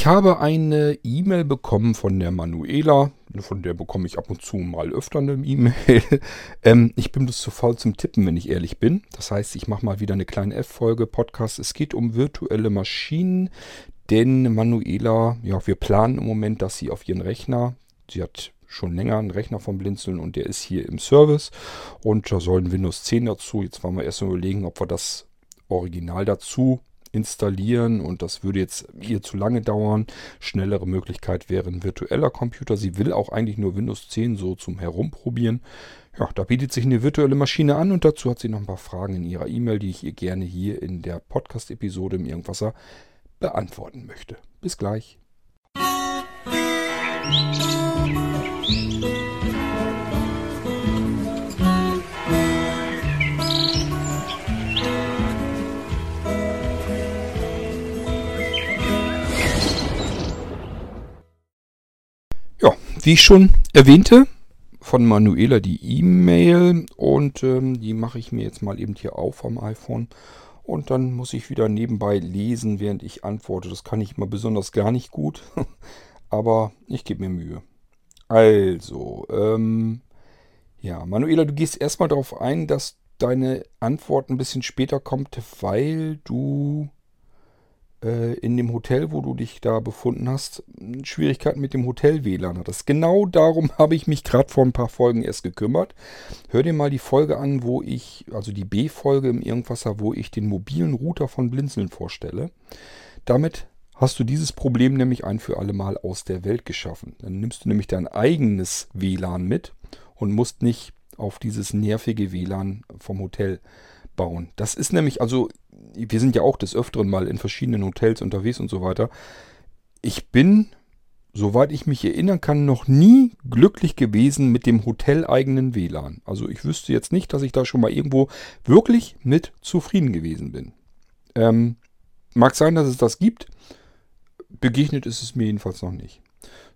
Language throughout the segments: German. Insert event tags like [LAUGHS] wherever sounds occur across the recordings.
Ich habe eine E-Mail bekommen von der Manuela. Von der bekomme ich ab und zu mal öfter eine E-Mail. [LAUGHS] ähm, ich bin bloß zu faul zum Tippen, wenn ich ehrlich bin. Das heißt, ich mache mal wieder eine kleine F-Folge Podcast. Es geht um virtuelle Maschinen. Denn Manuela, ja, wir planen im Moment, dass sie auf ihren Rechner, sie hat schon länger einen Rechner vom Blinzeln und der ist hier im Service. Und da soll ein Windows 10 dazu. Jetzt wollen wir erst mal überlegen, ob wir das Original dazu installieren und das würde jetzt hier zu lange dauern. Schnellere Möglichkeit wäre ein virtueller Computer. Sie will auch eigentlich nur Windows 10 so zum Herumprobieren. Ja, da bietet sich eine virtuelle Maschine an und dazu hat sie noch ein paar Fragen in ihrer E-Mail, die ich ihr gerne hier in der Podcast-Episode im Irgendwasser beantworten möchte. Bis gleich. Wie ich schon erwähnte, von Manuela die E-Mail und ähm, die mache ich mir jetzt mal eben hier auf am iPhone. Und dann muss ich wieder nebenbei lesen, während ich antworte. Das kann ich mal besonders gar nicht gut, [LAUGHS] aber ich gebe mir Mühe. Also, ähm, ja, Manuela, du gehst erstmal darauf ein, dass deine Antwort ein bisschen später kommt, weil du in dem Hotel, wo du dich da befunden hast, Schwierigkeiten mit dem Hotel-WLAN hattest. Genau darum [LAUGHS] habe ich mich gerade vor ein paar Folgen erst gekümmert. Hör dir mal die Folge an, wo ich, also die B-Folge im Irgendwasser, wo ich den mobilen Router von Blinzeln vorstelle. Damit hast du dieses Problem nämlich ein für alle Mal aus der Welt geschaffen. Dann nimmst du nämlich dein eigenes WLAN mit und musst nicht auf dieses nervige WLAN vom Hotel bauen. Das ist nämlich, also wir sind ja auch des Öfteren mal in verschiedenen Hotels unterwegs und so weiter. Ich bin, soweit ich mich erinnern kann, noch nie glücklich gewesen mit dem hoteleigenen WLAN. Also ich wüsste jetzt nicht, dass ich da schon mal irgendwo wirklich mit zufrieden gewesen bin. Ähm, mag sein, dass es das gibt. Begegnet ist es mir jedenfalls noch nicht.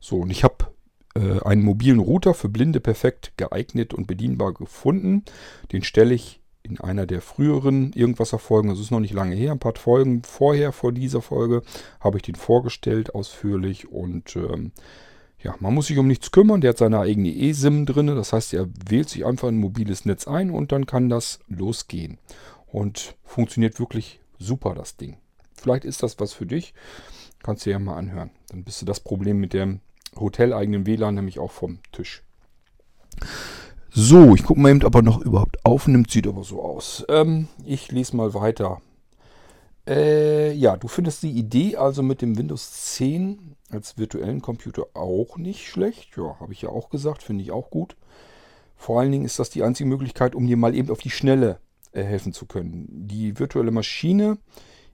So, und ich habe äh, einen mobilen Router für Blinde perfekt geeignet und bedienbar gefunden. Den stelle ich in einer der früheren Irgendwasser-Folgen, das ist noch nicht lange her, ein paar Folgen vorher, vor dieser Folge, habe ich den vorgestellt ausführlich und ähm, ja, man muss sich um nichts kümmern, der hat seine eigene eSIM drin, das heißt, er wählt sich einfach ein mobiles Netz ein und dann kann das losgehen. Und funktioniert wirklich super, das Ding. Vielleicht ist das was für dich, kannst du ja mal anhören. Dann bist du das Problem mit dem hoteleigenen WLAN nämlich auch vom Tisch. So, ich gucke mal eben, ob er noch überhaupt aufnimmt. Sieht aber so aus. Ähm, ich lese mal weiter. Äh, ja, du findest die Idee also mit dem Windows 10 als virtuellen Computer auch nicht schlecht. Ja, habe ich ja auch gesagt, finde ich auch gut. Vor allen Dingen ist das die einzige Möglichkeit, um dir mal eben auf die Schnelle äh, helfen zu können. Die virtuelle Maschine,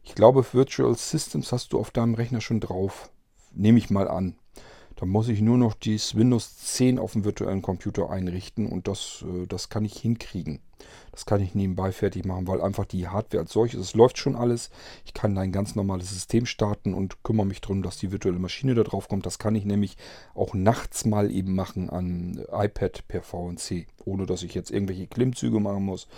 ich glaube, Virtual Systems hast du auf deinem Rechner schon drauf. Nehme ich mal an. Da muss ich nur noch das Windows 10 auf dem virtuellen Computer einrichten und das, äh, das kann ich hinkriegen. Das kann ich nebenbei fertig machen, weil einfach die Hardware als solches, es läuft schon alles. Ich kann ein ganz normales System starten und kümmere mich darum, dass die virtuelle Maschine da drauf kommt. Das kann ich nämlich auch nachts mal eben machen an iPad per VNC, ohne dass ich jetzt irgendwelche Klimmzüge machen muss.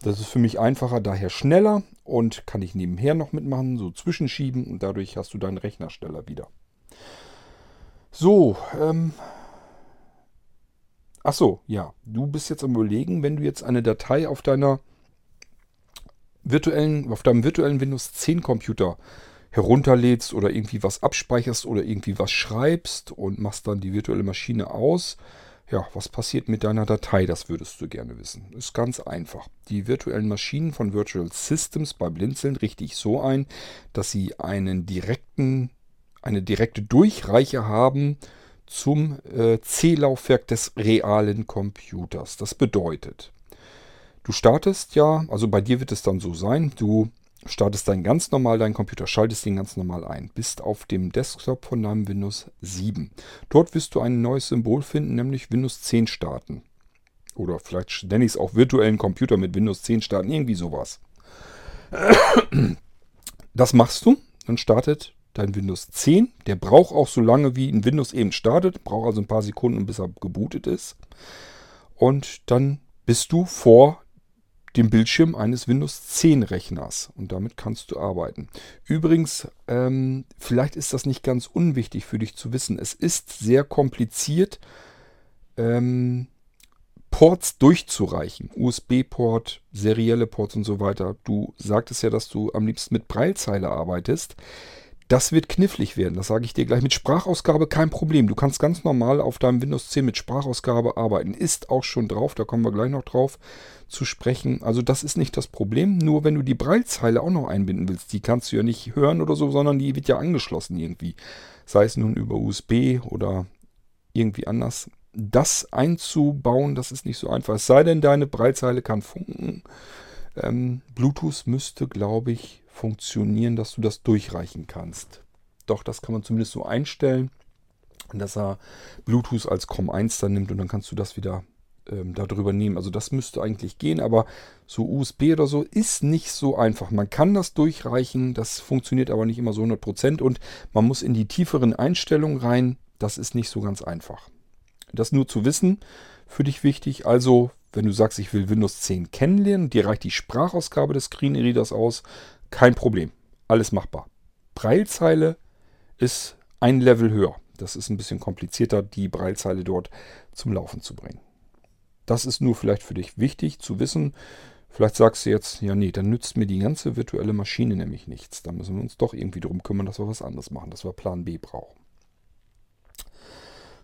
Das ist für mich einfacher, daher schneller und kann ich nebenher noch mitmachen, so zwischenschieben und dadurch hast du deinen Rechnersteller wieder. So, ähm. Ach so, ja. Du bist jetzt am überlegen, wenn du jetzt eine Datei auf deiner virtuellen, auf deinem virtuellen Windows 10 Computer herunterlädst oder irgendwie was abspeicherst oder irgendwie was schreibst und machst dann die virtuelle Maschine aus. Ja, was passiert mit deiner Datei? Das würdest du gerne wissen. Ist ganz einfach. Die virtuellen Maschinen von Virtual Systems bei Blinzeln richte ich so ein, dass sie einen direkten eine direkte Durchreiche haben zum äh, C-Laufwerk des realen Computers. Das bedeutet, du startest ja, also bei dir wird es dann so sein, du startest dann ganz normal deinen Computer, schaltest ihn ganz normal ein, bist auf dem Desktop von deinem Windows 7. Dort wirst du ein neues Symbol finden, nämlich Windows 10 starten. Oder vielleicht nenne ich es auch virtuellen Computer mit Windows 10 starten, irgendwie sowas. Das machst du, dann startet dein Windows 10. Der braucht auch so lange, wie ein Windows eben startet. Braucht also ein paar Sekunden, bis er gebootet ist. Und dann bist du vor dem Bildschirm eines Windows 10 Rechners und damit kannst du arbeiten. Übrigens, ähm, vielleicht ist das nicht ganz unwichtig für dich zu wissen. Es ist sehr kompliziert, ähm, Ports durchzureichen. USB-Port, serielle Ports und so weiter. Du sagtest ja, dass du am liebsten mit Breilzeile arbeitest. Das wird knifflig werden, das sage ich dir gleich. Mit Sprachausgabe kein Problem. Du kannst ganz normal auf deinem Windows 10 mit Sprachausgabe arbeiten. Ist auch schon drauf, da kommen wir gleich noch drauf zu sprechen. Also das ist nicht das Problem. Nur wenn du die Breilzeile auch noch einbinden willst, die kannst du ja nicht hören oder so, sondern die wird ja angeschlossen irgendwie. Sei es nun über USB oder irgendwie anders. Das einzubauen, das ist nicht so einfach. Es sei denn, deine Breilzeile kann funken. Ähm, Bluetooth müsste, glaube ich, funktionieren, dass du das durchreichen kannst. Doch, das kann man zumindest so einstellen, dass er Bluetooth als COM1 dann nimmt und dann kannst du das wieder ähm, darüber nehmen. Also das müsste eigentlich gehen, aber so USB oder so ist nicht so einfach. Man kann das durchreichen, das funktioniert aber nicht immer so 100% und man muss in die tieferen Einstellungen rein. Das ist nicht so ganz einfach. Das nur zu wissen, für dich wichtig. Also, wenn du sagst, ich will Windows 10 kennenlernen, dir reicht die Sprachausgabe des Screenreaders aus, kein Problem. Alles machbar. Breilzeile ist ein Level höher. Das ist ein bisschen komplizierter, die Breilzeile dort zum Laufen zu bringen. Das ist nur vielleicht für dich wichtig zu wissen. Vielleicht sagst du jetzt, ja nee, dann nützt mir die ganze virtuelle Maschine nämlich nichts. Da müssen wir uns doch irgendwie darum kümmern, dass wir was anderes machen, dass wir Plan B brauchen.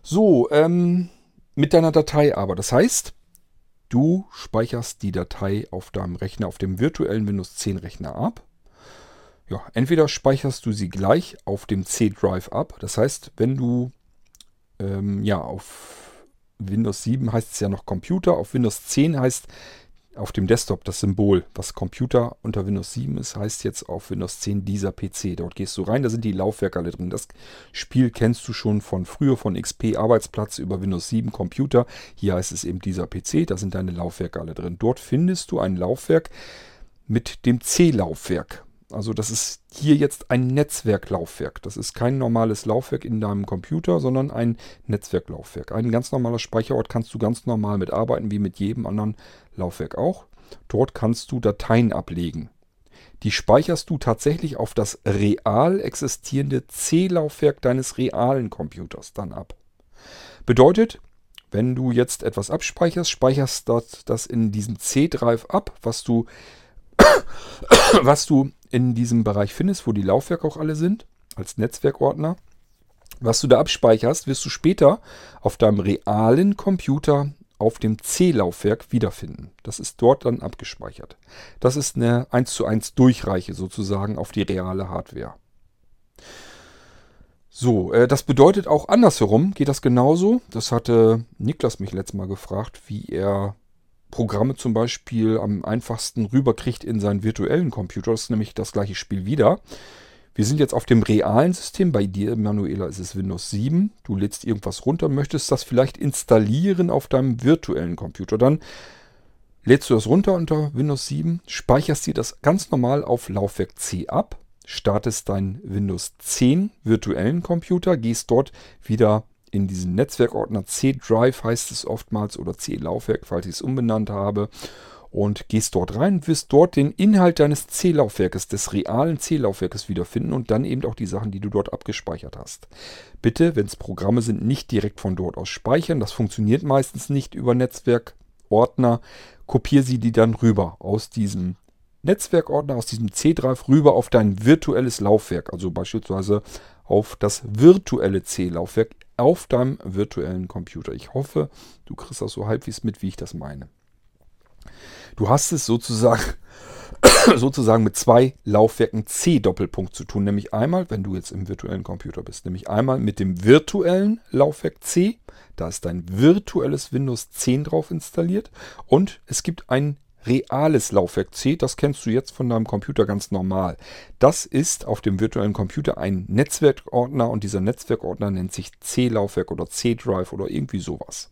So, ähm, mit deiner Datei aber. Das heißt, du speicherst die Datei auf deinem Rechner, auf dem virtuellen Windows 10 Rechner ab ja, entweder speicherst du sie gleich auf dem C-Drive ab. Das heißt, wenn du ähm, ja auf Windows 7 heißt es ja noch Computer, auf Windows 10 heißt auf dem Desktop das Symbol, was Computer unter Windows 7 ist, heißt jetzt auf Windows 10 dieser PC. Dort gehst du rein, da sind die Laufwerke alle drin. Das Spiel kennst du schon von früher, von XP Arbeitsplatz über Windows 7 Computer. Hier heißt es eben dieser PC, da sind deine Laufwerke alle drin. Dort findest du ein Laufwerk mit dem C-Laufwerk. Also das ist hier jetzt ein Netzwerklaufwerk. Das ist kein normales Laufwerk in deinem Computer, sondern ein Netzwerklaufwerk. Ein ganz normaler Speicherort kannst du ganz normal mitarbeiten, wie mit jedem anderen Laufwerk auch. Dort kannst du Dateien ablegen. Die speicherst du tatsächlich auf das real existierende C-Laufwerk deines realen Computers dann ab. Bedeutet, wenn du jetzt etwas abspeicherst, speicherst du das in diesem C-Drive ab, was du, [COUGHS] was du in diesem Bereich findest, wo die Laufwerke auch alle sind, als Netzwerkordner. Was du da abspeicherst, wirst du später auf deinem realen Computer auf dem C-Laufwerk wiederfinden. Das ist dort dann abgespeichert. Das ist eine 1 zu 1 Durchreiche sozusagen auf die reale Hardware. So, äh, das bedeutet auch andersherum geht das genauso. Das hatte Niklas mich letztes Mal gefragt, wie er Programme zum Beispiel am einfachsten rüberkriegt in seinen virtuellen Computer. Das ist nämlich das gleiche Spiel wieder. Wir sind jetzt auf dem realen System. Bei dir, Manuela, ist es Windows 7. Du lädst irgendwas runter, möchtest das vielleicht installieren auf deinem virtuellen Computer. Dann lädst du das runter unter Windows 7, speicherst dir das ganz normal auf Laufwerk C ab, startest deinen Windows 10 virtuellen Computer, gehst dort wieder in diesen Netzwerkordner C-Drive heißt es oftmals oder C-Laufwerk, falls ich es umbenannt habe. Und gehst dort rein, wirst dort den Inhalt deines C-Laufwerkes, des realen C-Laufwerkes wiederfinden und dann eben auch die Sachen, die du dort abgespeichert hast. Bitte, wenn es Programme sind, nicht direkt von dort aus speichern. Das funktioniert meistens nicht über Netzwerkordner. Kopiere sie die dann rüber aus diesem Netzwerkordner, aus diesem C-Drive rüber auf dein virtuelles Laufwerk. Also beispielsweise auf das virtuelle C-Laufwerk auf deinem virtuellen Computer. Ich hoffe, du kriegst das so halbwegs mit, wie ich das meine. Du hast es sozusagen, [COUGHS] sozusagen mit zwei Laufwerken C-Doppelpunkt zu tun. Nämlich einmal, wenn du jetzt im virtuellen Computer bist, nämlich einmal mit dem virtuellen Laufwerk C. Da ist dein virtuelles Windows 10 drauf installiert. Und es gibt ein reales Laufwerk C, das kennst du jetzt von deinem Computer ganz normal. Das ist auf dem virtuellen Computer ein Netzwerkordner und dieser Netzwerkordner nennt sich C-Laufwerk oder C-Drive oder irgendwie sowas.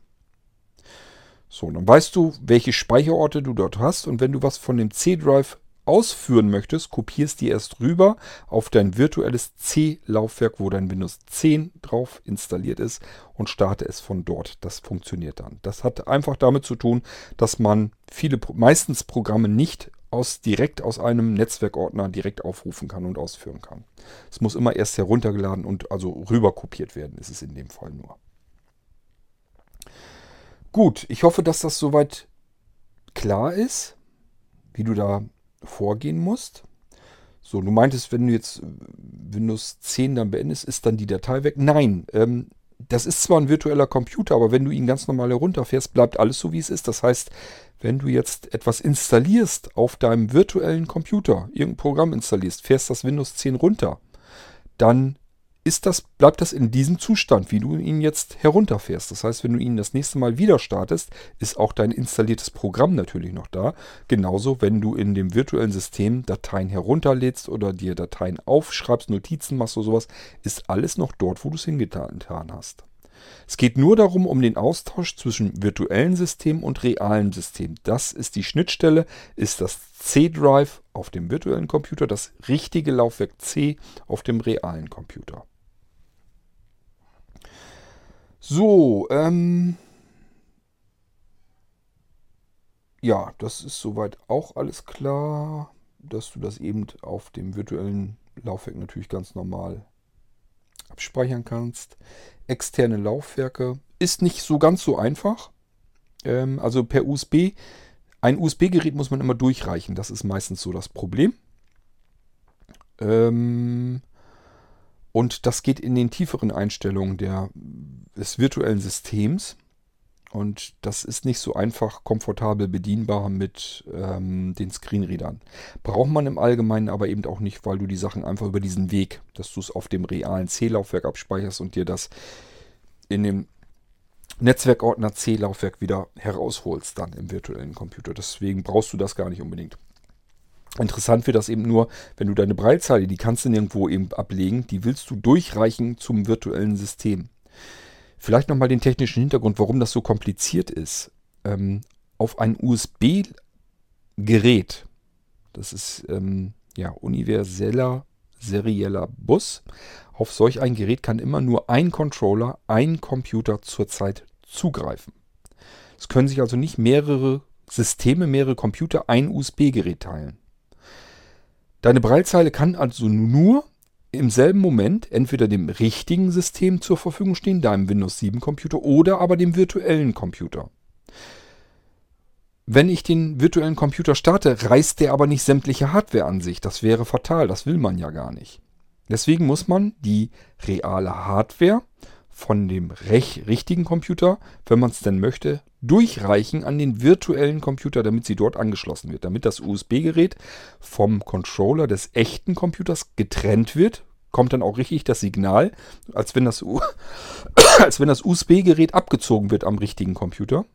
So, dann weißt du, welche Speicherorte du dort hast und wenn du was von dem C-Drive ausführen möchtest, kopierst die erst rüber auf dein virtuelles C-Laufwerk, wo dein Windows 10 drauf installiert ist und starte es von dort. Das funktioniert dann. Das hat einfach damit zu tun, dass man viele, meistens Programme nicht aus, direkt aus einem Netzwerkordner direkt aufrufen kann und ausführen kann. Es muss immer erst heruntergeladen und also rüber kopiert werden, ist es in dem Fall nur. Gut, ich hoffe, dass das soweit klar ist, wie du da vorgehen musst. So, du meintest, wenn du jetzt Windows 10 dann beendest, ist dann die Datei weg? Nein, ähm, das ist zwar ein virtueller Computer, aber wenn du ihn ganz normal herunterfährst, bleibt alles so, wie es ist. Das heißt, wenn du jetzt etwas installierst auf deinem virtuellen Computer, irgendein Programm installierst, fährst das Windows 10 runter, dann ist das, bleibt das in diesem Zustand, wie du ihn jetzt herunterfährst. Das heißt, wenn du ihn das nächste Mal wieder startest, ist auch dein installiertes Programm natürlich noch da. Genauso, wenn du in dem virtuellen System Dateien herunterlädst oder dir Dateien aufschreibst, Notizen machst oder sowas, ist alles noch dort, wo du es hingetan hast. Es geht nur darum, um den Austausch zwischen virtuellen System und realem System. Das ist die Schnittstelle, ist das C-Drive auf dem virtuellen Computer, das richtige Laufwerk C auf dem realen Computer. So, ähm, ja, das ist soweit auch alles klar, dass du das eben auf dem virtuellen Laufwerk natürlich ganz normal abspeichern kannst. Externe Laufwerke ist nicht so ganz so einfach. Ähm, also per USB. Ein USB-Gerät muss man immer durchreichen. Das ist meistens so das Problem. Ähm, und das geht in den tieferen Einstellungen der, des virtuellen Systems. Und das ist nicht so einfach komfortabel bedienbar mit ähm, den Screenreadern. Braucht man im Allgemeinen aber eben auch nicht, weil du die Sachen einfach über diesen Weg, dass du es auf dem realen C-Laufwerk abspeicherst und dir das in dem Netzwerkordner C-Laufwerk wieder herausholst dann im virtuellen Computer. Deswegen brauchst du das gar nicht unbedingt. Interessant wird das eben nur, wenn du deine Breitzeile, die kannst du nirgendwo eben ablegen, die willst du durchreichen zum virtuellen System. Vielleicht nochmal den technischen Hintergrund, warum das so kompliziert ist. Ähm, auf ein USB-Gerät, das ist ähm, ja universeller serieller Bus, auf solch ein Gerät kann immer nur ein Controller, ein Computer zurzeit zugreifen. Es können sich also nicht mehrere Systeme, mehrere Computer ein USB-Gerät teilen. Deine Breilzeile kann also nur im selben Moment entweder dem richtigen System zur Verfügung stehen, deinem Windows 7 Computer, oder aber dem virtuellen Computer. Wenn ich den virtuellen Computer starte, reißt der aber nicht sämtliche Hardware an sich. Das wäre fatal, das will man ja gar nicht. Deswegen muss man die reale Hardware von dem richtigen Computer, wenn man es denn möchte, durchreichen an den virtuellen Computer, damit sie dort angeschlossen wird. Damit das USB-Gerät vom Controller des echten Computers getrennt wird, kommt dann auch richtig das Signal, als wenn das, [COUGHS] das USB-Gerät abgezogen wird am richtigen Computer.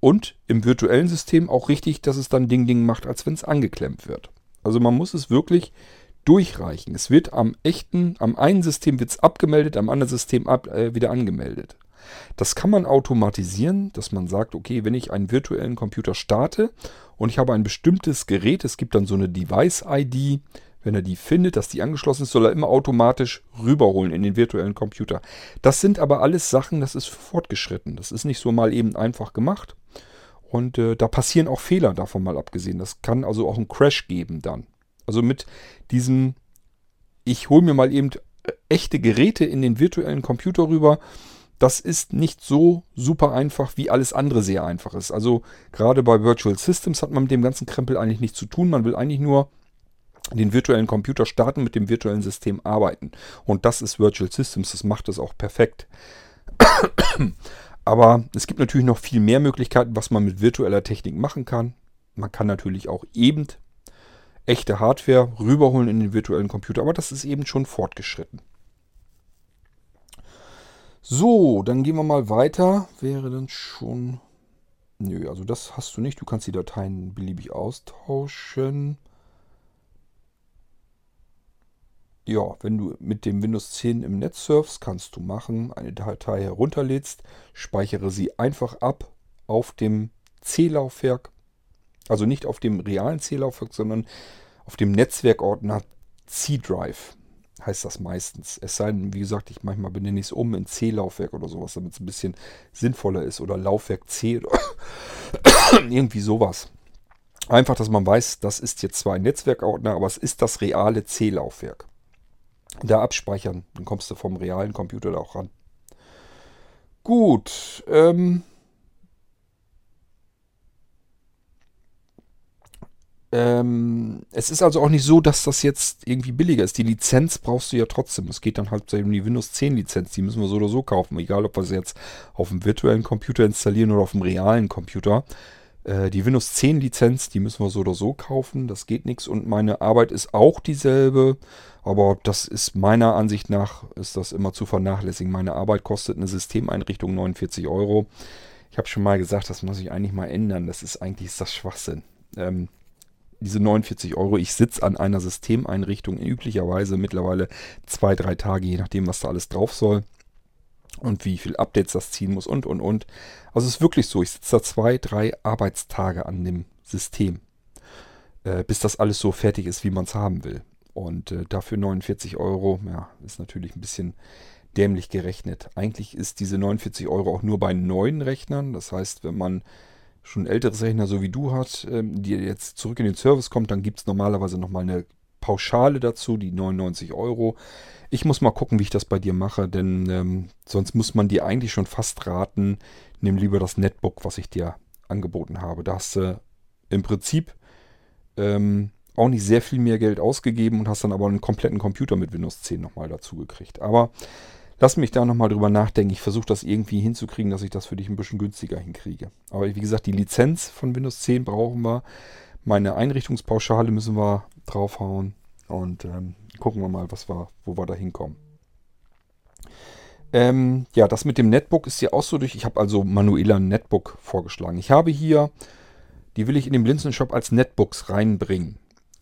Und im virtuellen System auch richtig, dass es dann Ding-Ding macht, als wenn es angeklemmt wird. Also man muss es wirklich durchreichen. Es wird am echten, am einen System wird es abgemeldet, am anderen System ab, äh, wieder angemeldet. Das kann man automatisieren, dass man sagt, okay, wenn ich einen virtuellen Computer starte und ich habe ein bestimmtes Gerät, es gibt dann so eine Device-ID, wenn er die findet, dass die angeschlossen ist, soll er immer automatisch rüberholen in den virtuellen Computer. Das sind aber alles Sachen, das ist fortgeschritten. Das ist nicht so mal eben einfach gemacht. Und äh, da passieren auch Fehler davon mal abgesehen. Das kann also auch einen Crash geben dann. Also mit diesem, ich hole mir mal eben echte Geräte in den virtuellen Computer rüber. Das ist nicht so super einfach, wie alles andere sehr einfach ist. Also gerade bei Virtual Systems hat man mit dem ganzen Krempel eigentlich nichts zu tun. Man will eigentlich nur den virtuellen Computer starten, mit dem virtuellen System arbeiten. Und das ist Virtual Systems, das macht es auch perfekt. [COUGHS] Aber es gibt natürlich noch viel mehr Möglichkeiten, was man mit virtueller Technik machen kann. Man kann natürlich auch eben echte Hardware rüberholen in den virtuellen Computer, aber das ist eben schon fortgeschritten. So, dann gehen wir mal weiter. Wäre dann schon... Nö, also das hast du nicht. Du kannst die Dateien beliebig austauschen. Ja, wenn du mit dem Windows 10 im Netz surfst, kannst du machen, eine Datei herunterlädst, speichere sie einfach ab auf dem C-Laufwerk also nicht auf dem realen C-Laufwerk, sondern auf dem Netzwerkordner C-Drive heißt das meistens. Es sei denn, wie gesagt, ich manchmal benenne ich es um in C-Laufwerk oder sowas, damit es ein bisschen sinnvoller ist. Oder Laufwerk C oder [COUGHS] irgendwie sowas. Einfach, dass man weiß, das ist jetzt zwar ein Netzwerkordner, aber es ist das reale C-Laufwerk. Da abspeichern, dann kommst du vom realen Computer da auch ran. Gut, ähm, Ähm, es ist also auch nicht so, dass das jetzt irgendwie billiger ist. Die Lizenz brauchst du ja trotzdem. Es geht dann halt um die Windows 10 Lizenz. Die müssen wir so oder so kaufen. Egal, ob wir sie jetzt auf dem virtuellen Computer installieren oder auf dem realen Computer. Äh, die Windows 10 Lizenz, die müssen wir so oder so kaufen. Das geht nichts. Und meine Arbeit ist auch dieselbe. Aber das ist meiner Ansicht nach, ist das immer zu vernachlässigen. Meine Arbeit kostet eine Systemeinrichtung 49 Euro. Ich habe schon mal gesagt, das muss ich eigentlich mal ändern. Das ist eigentlich ist das Schwachsinn. Ähm, diese 49 Euro. Ich sitze an einer Systemeinrichtung üblicherweise mittlerweile zwei, drei Tage, je nachdem, was da alles drauf soll und wie viel Updates das ziehen muss und, und, und. Also es ist wirklich so, ich sitze da zwei, drei Arbeitstage an dem System, äh, bis das alles so fertig ist, wie man es haben will. Und äh, dafür 49 Euro, ja, ist natürlich ein bisschen dämlich gerechnet. Eigentlich ist diese 49 Euro auch nur bei neuen Rechnern. Das heißt, wenn man schon älteres Rechner, so wie du hast, ähm, die jetzt zurück in den Service kommt, dann gibt es normalerweise nochmal eine Pauschale dazu, die 99 Euro. Ich muss mal gucken, wie ich das bei dir mache, denn ähm, sonst muss man dir eigentlich schon fast raten, nimm lieber das Netbook, was ich dir angeboten habe. Da hast du im Prinzip ähm, auch nicht sehr viel mehr Geld ausgegeben und hast dann aber einen kompletten Computer mit Windows 10 nochmal dazu gekriegt. Aber Lass mich da nochmal drüber nachdenken. Ich versuche das irgendwie hinzukriegen, dass ich das für dich ein bisschen günstiger hinkriege. Aber wie gesagt, die Lizenz von Windows 10 brauchen wir. Meine Einrichtungspauschale müssen wir draufhauen. Und ähm, gucken wir mal, was wir, wo wir da hinkommen. Ähm, ja, das mit dem Netbook ist ja auch so durch. Ich habe also Manuela ein Netbook vorgeschlagen. Ich habe hier, die will ich in den Blinzeln-Shop als Netbooks reinbringen.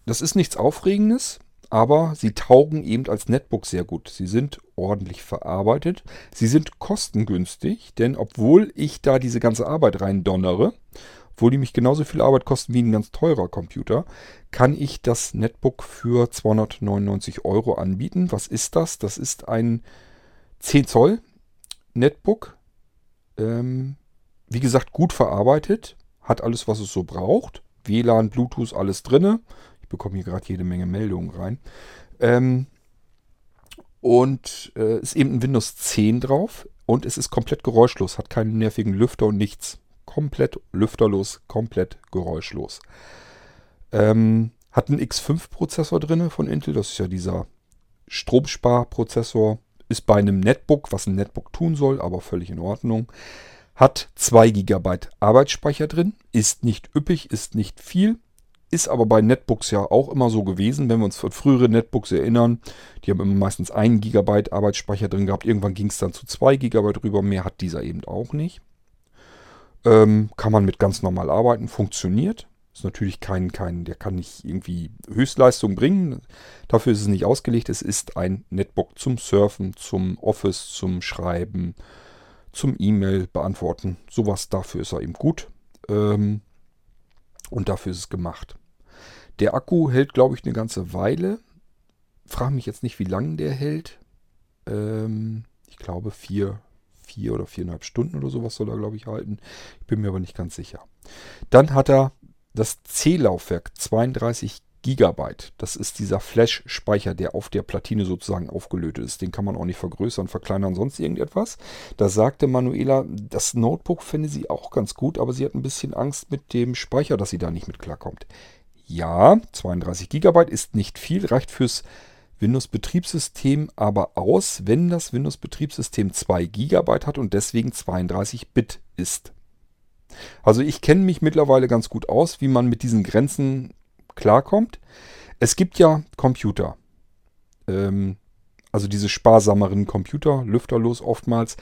Das ist nichts Aufregendes aber sie taugen eben als Netbook sehr gut. Sie sind ordentlich verarbeitet. Sie sind kostengünstig, denn obwohl ich da diese ganze Arbeit rein donnere, obwohl die mich genauso viel Arbeit kosten wie ein ganz teurer Computer, kann ich das Netbook für 299 Euro anbieten. Was ist das? Das ist ein 10 Zoll Netbook. Ähm, wie gesagt, gut verarbeitet. Hat alles, was es so braucht. WLAN, Bluetooth, alles drinne bekomme hier gerade jede Menge Meldungen rein. Ähm, und äh, ist eben ein Windows 10 drauf und es ist komplett geräuschlos, hat keinen nervigen Lüfter und nichts. Komplett lüfterlos, komplett geräuschlos. Ähm, hat einen X5-Prozessor drin von Intel, das ist ja dieser Stromsparprozessor. Ist bei einem Netbook, was ein Netbook tun soll, aber völlig in Ordnung. Hat 2 GB Arbeitsspeicher drin, ist nicht üppig, ist nicht viel, ist aber bei Netbooks ja auch immer so gewesen, wenn wir uns an frühere Netbooks erinnern. Die haben immer meistens 1 GB Arbeitsspeicher drin gehabt. Irgendwann ging es dann zu 2 GB rüber. Mehr hat dieser eben auch nicht. Ähm, kann man mit ganz normal arbeiten. Funktioniert. Ist natürlich kein, kein, der kann nicht irgendwie Höchstleistung bringen. Dafür ist es nicht ausgelegt. Es ist ein Netbook zum Surfen, zum Office, zum Schreiben, zum E-Mail beantworten. Sowas dafür ist er eben gut. Ähm, und dafür ist es gemacht. Der Akku hält, glaube ich, eine ganze Weile. Frage mich jetzt nicht, wie lange der hält. Ähm, ich glaube, vier, vier oder viereinhalb Stunden oder sowas soll er, glaube ich, halten. Ich bin mir aber nicht ganz sicher. Dann hat er das C-Laufwerk 32 Gigabyte. Das ist dieser Flash-Speicher, der auf der Platine sozusagen aufgelötet ist. Den kann man auch nicht vergrößern, verkleinern, sonst irgendetwas. Da sagte Manuela, das Notebook fände sie auch ganz gut, aber sie hat ein bisschen Angst mit dem Speicher, dass sie da nicht mit klarkommt. Ja, 32 GB ist nicht viel, reicht fürs Windows-Betriebssystem aber aus, wenn das Windows-Betriebssystem 2 GB hat und deswegen 32 Bit ist. Also ich kenne mich mittlerweile ganz gut aus, wie man mit diesen Grenzen klarkommt. Es gibt ja Computer, ähm, also diese sparsameren Computer, lüfterlos oftmals.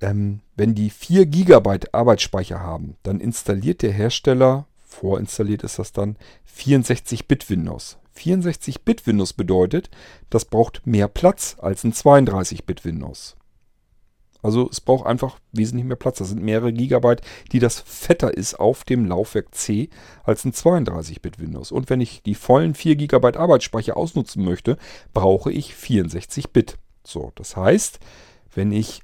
Ähm, wenn die 4 GB Arbeitsspeicher haben, dann installiert der Hersteller vorinstalliert ist das dann 64-Bit Windows. 64-Bit Windows bedeutet, das braucht mehr Platz als ein 32-Bit Windows. Also es braucht einfach wesentlich mehr Platz. Das sind mehrere Gigabyte, die das fetter ist auf dem Laufwerk C als ein 32-Bit Windows. Und wenn ich die vollen 4 GB Arbeitsspeicher ausnutzen möchte, brauche ich 64 Bit. So, das heißt, wenn ich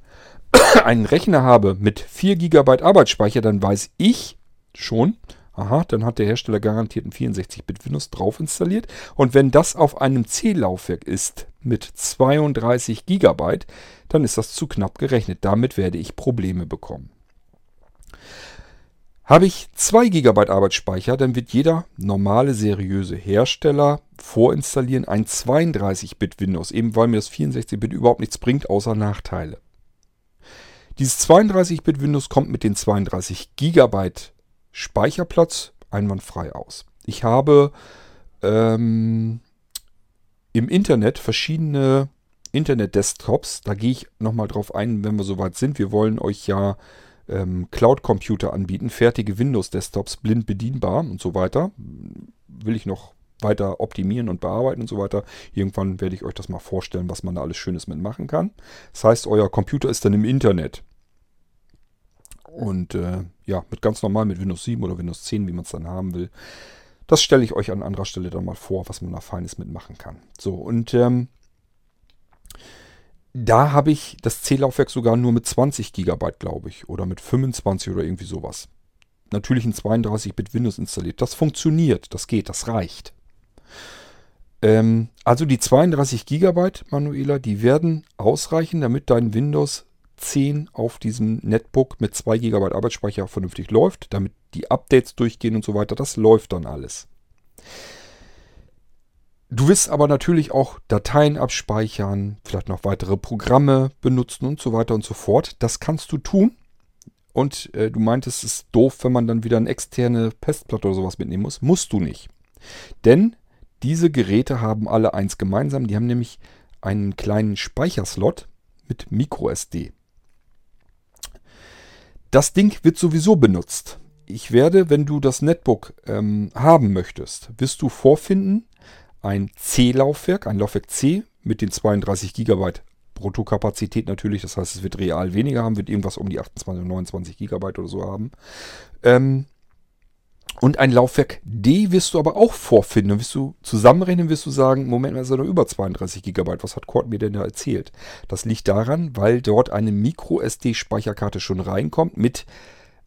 [CLEARS THROAT] einen Rechner habe mit 4 GB Arbeitsspeicher, dann weiß ich schon, aha, dann hat der Hersteller garantiert ein 64-Bit Windows drauf installiert. Und wenn das auf einem C-Laufwerk ist mit 32 GB, dann ist das zu knapp gerechnet. Damit werde ich Probleme bekommen. Habe ich 2 GB Arbeitsspeicher, dann wird jeder normale, seriöse Hersteller vorinstallieren ein 32-Bit Windows, eben weil mir das 64-Bit überhaupt nichts bringt, außer Nachteile. Dieses 32-Bit Windows kommt mit den 32 GB Speicherplatz einwandfrei aus. Ich habe ähm, im Internet verschiedene Internet-Desktops. Da gehe ich nochmal drauf ein, wenn wir soweit sind. Wir wollen euch ja ähm, Cloud-Computer anbieten, fertige Windows-Desktops, blind bedienbar und so weiter. Will ich noch weiter optimieren und bearbeiten und so weiter. Irgendwann werde ich euch das mal vorstellen, was man da alles Schönes mitmachen kann. Das heißt, euer Computer ist dann im Internet. Und äh, ja, mit ganz normal mit Windows 7 oder Windows 10, wie man es dann haben will. Das stelle ich euch an anderer Stelle dann mal vor, was man da Feines mitmachen kann. So, und ähm, da habe ich das C-Laufwerk sogar nur mit 20 GB, glaube ich. Oder mit 25 oder irgendwie sowas. Natürlich ein 32-Bit Windows installiert. Das funktioniert, das geht, das reicht. Ähm, also die 32 GB, Manuela, die werden ausreichen, damit dein Windows 10 auf diesem Netbook mit 2 GB Arbeitsspeicher vernünftig läuft, damit die Updates durchgehen und so weiter. Das läuft dann alles. Du wirst aber natürlich auch Dateien abspeichern, vielleicht noch weitere Programme benutzen und so weiter und so fort. Das kannst du tun. Und äh, du meintest, es ist doof, wenn man dann wieder eine externe Festplatte oder sowas mitnehmen muss. Musst du nicht. Denn diese Geräte haben alle eins gemeinsam. Die haben nämlich einen kleinen Speicherslot mit MicroSD. Das Ding wird sowieso benutzt. Ich werde, wenn du das Netbook ähm, haben möchtest, wirst du vorfinden ein C-Laufwerk, ein Laufwerk C mit den 32 GB Bruttokapazität natürlich. Das heißt, es wird real weniger haben, wird irgendwas um die 28, 29 GB oder so haben. Ähm, und ein Laufwerk D wirst du aber auch vorfinden. Dann wirst du zusammenrechnen, wirst du sagen, Moment mal, ist er noch über 32 GB. Was hat Cord mir denn da erzählt? Das liegt daran, weil dort eine Micro-SD-Speicherkarte schon reinkommt mit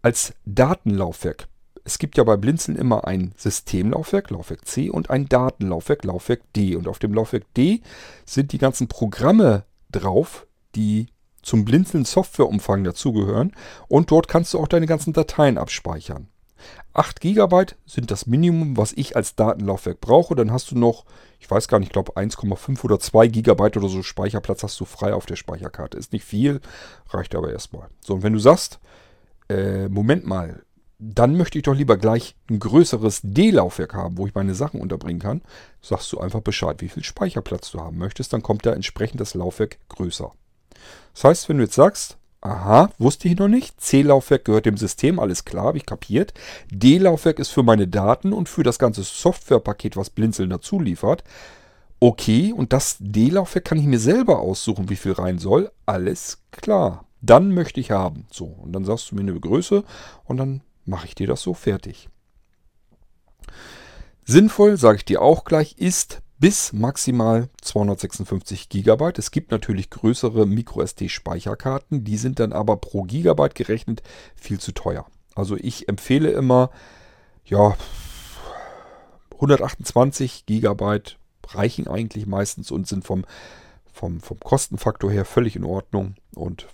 als Datenlaufwerk. Es gibt ja bei Blinzeln immer ein Systemlaufwerk, Laufwerk C, und ein Datenlaufwerk, Laufwerk D. Und auf dem Laufwerk D sind die ganzen Programme drauf, die zum Blinzeln Softwareumfang dazugehören. Und dort kannst du auch deine ganzen Dateien abspeichern. 8 GB sind das Minimum, was ich als Datenlaufwerk brauche. Dann hast du noch, ich weiß gar nicht, ich glaube 1,5 oder 2 GB oder so Speicherplatz hast du frei auf der Speicherkarte. Ist nicht viel, reicht aber erstmal. So, und wenn du sagst, äh, Moment mal, dann möchte ich doch lieber gleich ein größeres D-Laufwerk haben, wo ich meine Sachen unterbringen kann, sagst du einfach Bescheid, wie viel Speicherplatz du haben möchtest, dann kommt da entsprechend das Laufwerk größer. Das heißt, wenn du jetzt sagst, Aha, wusste ich noch nicht. C-Laufwerk gehört dem System, alles klar, habe ich kapiert. D-Laufwerk ist für meine Daten und für das ganze Softwarepaket, was Blinzeln dazu liefert. Okay, und das D-Laufwerk kann ich mir selber aussuchen, wie viel rein soll. Alles klar. Dann möchte ich haben. So, und dann sagst du mir eine Größe und dann mache ich dir das so fertig. Sinnvoll, sage ich dir auch gleich, ist bis maximal 256 GB. Es gibt natürlich größere MicroSD-Speicherkarten, die sind dann aber pro Gigabyte gerechnet viel zu teuer. Also ich empfehle immer, ja, 128 GB reichen eigentlich meistens und sind vom, vom, vom Kostenfaktor her völlig in Ordnung und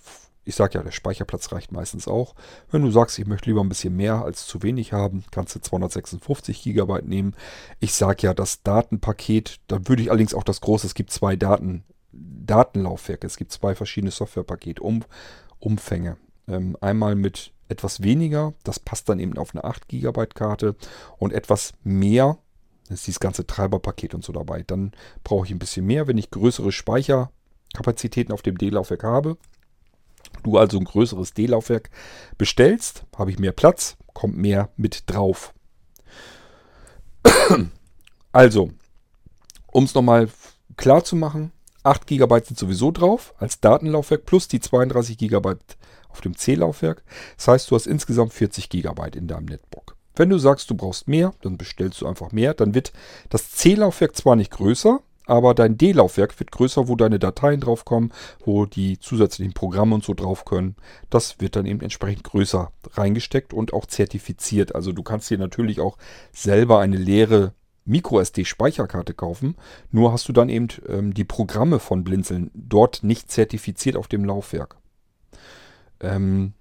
ich sage ja, der Speicherplatz reicht meistens auch. Wenn du sagst, ich möchte lieber ein bisschen mehr als zu wenig haben, kannst du 256 GB nehmen. Ich sage ja, das Datenpaket, da würde ich allerdings auch das große, es gibt zwei Daten, Datenlaufwerke, es gibt zwei verschiedene Softwarepaket-Umfänge. Ähm, einmal mit etwas weniger, das passt dann eben auf eine 8 GB Karte und etwas mehr, das ist dieses ganze Treiberpaket und so dabei. Dann brauche ich ein bisschen mehr, wenn ich größere Speicherkapazitäten auf dem D-Laufwerk habe du also ein größeres D-Laufwerk bestellst, habe ich mehr Platz, kommt mehr mit drauf. [CLEARS THROAT] Also, um es nochmal klar zu machen, 8 GB sind sowieso drauf als Datenlaufwerk plus die 32 GB auf dem C-Laufwerk. Das heißt, du hast insgesamt 40 GB in deinem Netbook. Wenn du sagst, du brauchst mehr, dann bestellst du einfach mehr. Dann wird das C-Laufwerk zwar nicht größer, aber dein D-Laufwerk wird größer, wo deine Dateien draufkommen, wo die zusätzlichen Programme und so drauf können. Das wird dann eben entsprechend größer reingesteckt und auch zertifiziert. Also du kannst dir natürlich auch selber eine leere MicroSD-Speicherkarte kaufen. Nur hast du dann eben ähm, die Programme von Blinzeln dort nicht zertifiziert auf dem Laufwerk. Ähm,